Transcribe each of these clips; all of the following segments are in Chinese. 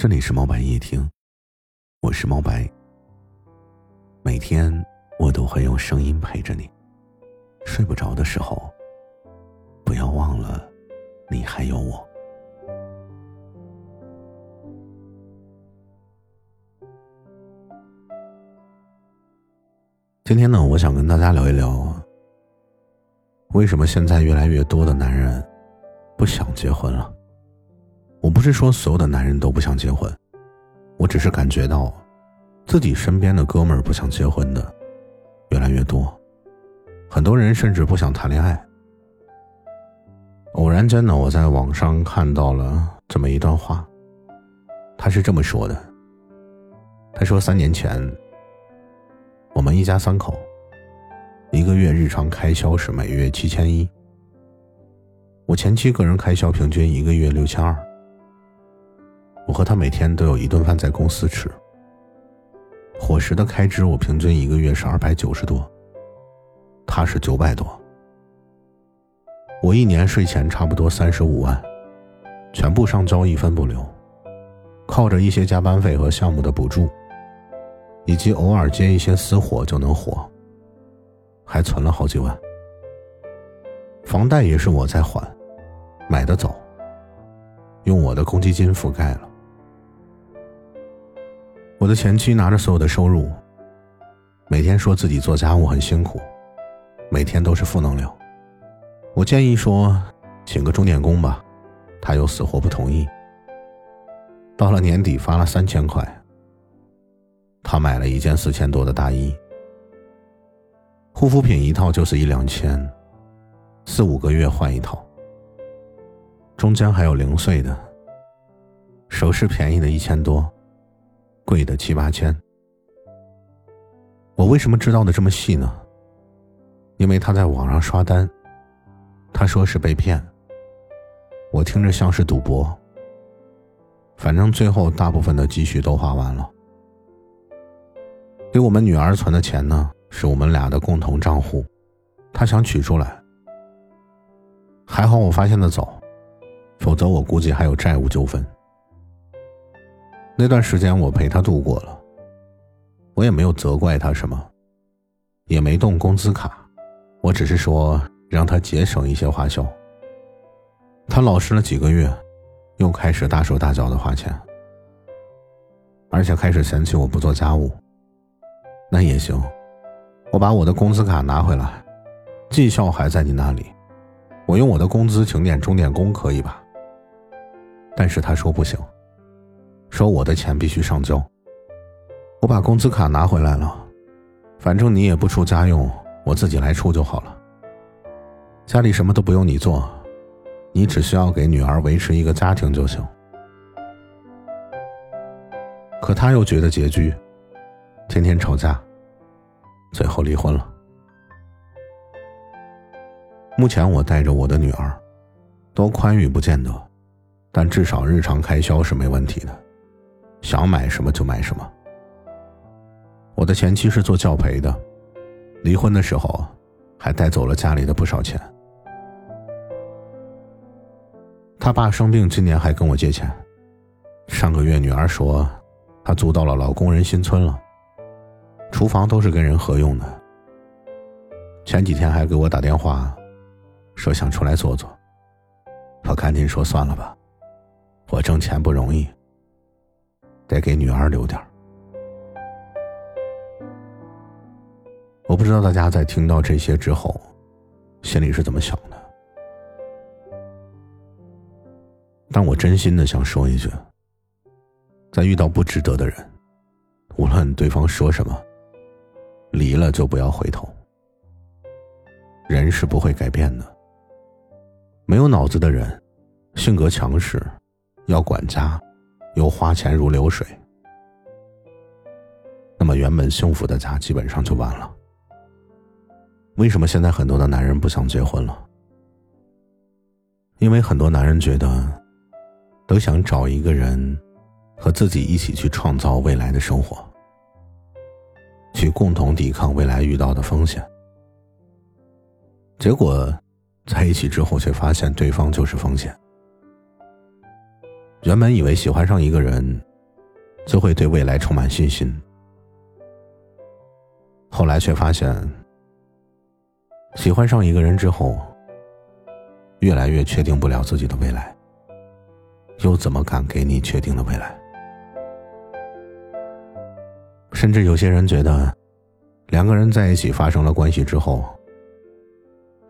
这里是猫白夜听，我是猫白。每天我都会用声音陪着你，睡不着的时候，不要忘了，你还有我。今天呢，我想跟大家聊一聊，为什么现在越来越多的男人不想结婚了。我不是说所有的男人都不想结婚，我只是感觉到，自己身边的哥们儿不想结婚的越来越多，很多人甚至不想谈恋爱。偶然间呢，我在网上看到了这么一段话，他是这么说的：“他说三年前，我们一家三口，一个月日常开销是每月七千一，我前妻个人开销平均一个月六千二。”我和他每天都有一顿饭在公司吃，伙食的开支我平均一个月是二百九十多，他是九百多。我一年税前差不多三十五万，全部上交一分不留，靠着一些加班费和项目的补助，以及偶尔接一些私活就能活，还存了好几万。房贷也是我在还，买的早，用我的公积金覆盖了。我的前妻拿着所有的收入，每天说自己做家务很辛苦，每天都是负能量。我建议说，请个钟点工吧，他又死活不同意。到了年底发了三千块，他买了一件四千多的大衣，护肤品一套就是一两千，四五个月换一套。中间还有零碎的，首饰便宜的一千多。贵的七八千，我为什么知道的这么细呢？因为他在网上刷单，他说是被骗，我听着像是赌博。反正最后大部分的积蓄都花完了。给我们女儿存的钱呢，是我们俩的共同账户，他想取出来，还好我发现的早，否则我估计还有债务纠纷。那段时间我陪他度过了，我也没有责怪他什么，也没动工资卡，我只是说让他节省一些花销。他老实了几个月，又开始大手大脚的花钱，而且开始嫌弃我不做家务。那也行，我把我的工资卡拿回来，绩效还在你那里，我用我的工资请点钟点工可以吧？但是他说不行。说我的钱必须上交，我把工资卡拿回来了，反正你也不出家用，我自己来出就好了。家里什么都不用你做，你只需要给女儿维持一个家庭就行。可他又觉得拮据，天天吵架，最后离婚了。目前我带着我的女儿，多宽裕不见得，但至少日常开销是没问题的。想买什么就买什么。我的前妻是做教培的，离婚的时候还带走了家里的不少钱。他爸生病，今年还跟我借钱。上个月女儿说，她租到了老工人新村了，厨房都是跟人合用的。前几天还给我打电话，说想出来坐坐。我赶紧说算了吧，我挣钱不容易。得给女儿留点我不知道大家在听到这些之后，心里是怎么想的。但我真心的想说一句：在遇到不值得的人，无论对方说什么，离了就不要回头。人是不会改变的。没有脑子的人，性格强势，要管家。又花钱如流水，那么原本幸福的家基本上就完了。为什么现在很多的男人不想结婚了？因为很多男人觉得，都想找一个人，和自己一起去创造未来的生活，去共同抵抗未来遇到的风险。结果，在一起之后却发现对方就是风险。原本以为喜欢上一个人就会对未来充满信心。后来却发现，喜欢上一个人之后，越来越确定不了自己的未来，又怎么敢给你确定的未来？甚至有些人觉得，两个人在一起发生了关系之后，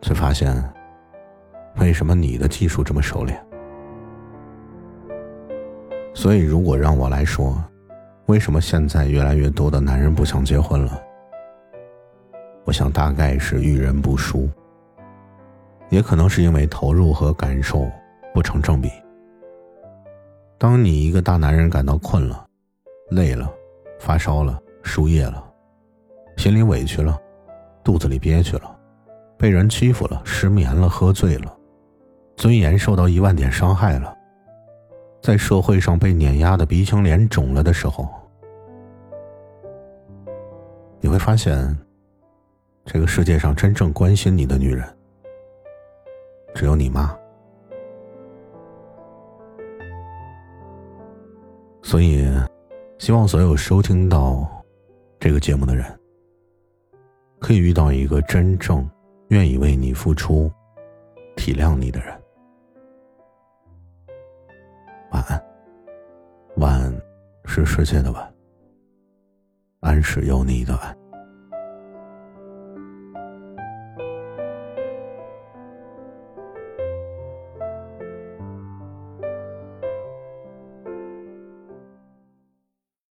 却发现，为什么你的技术这么熟练？所以，如果让我来说，为什么现在越来越多的男人不想结婚了？我想大概是遇人不淑，也可能是因为投入和感受不成正比。当你一个大男人感到困了、累了、发烧了、输液了，心里委屈了，肚子里憋屈了，被人欺负了、失眠了、喝醉了，尊严受到一万点伤害了，在社会上被碾压的鼻青脸肿了的时候，你会发现。这个世界上真正关心你的女人，只有你妈。所以，希望所有收听到这个节目的人，可以遇到一个真正愿意为你付出、体谅你的人。晚是世界的晚，安是有你的安。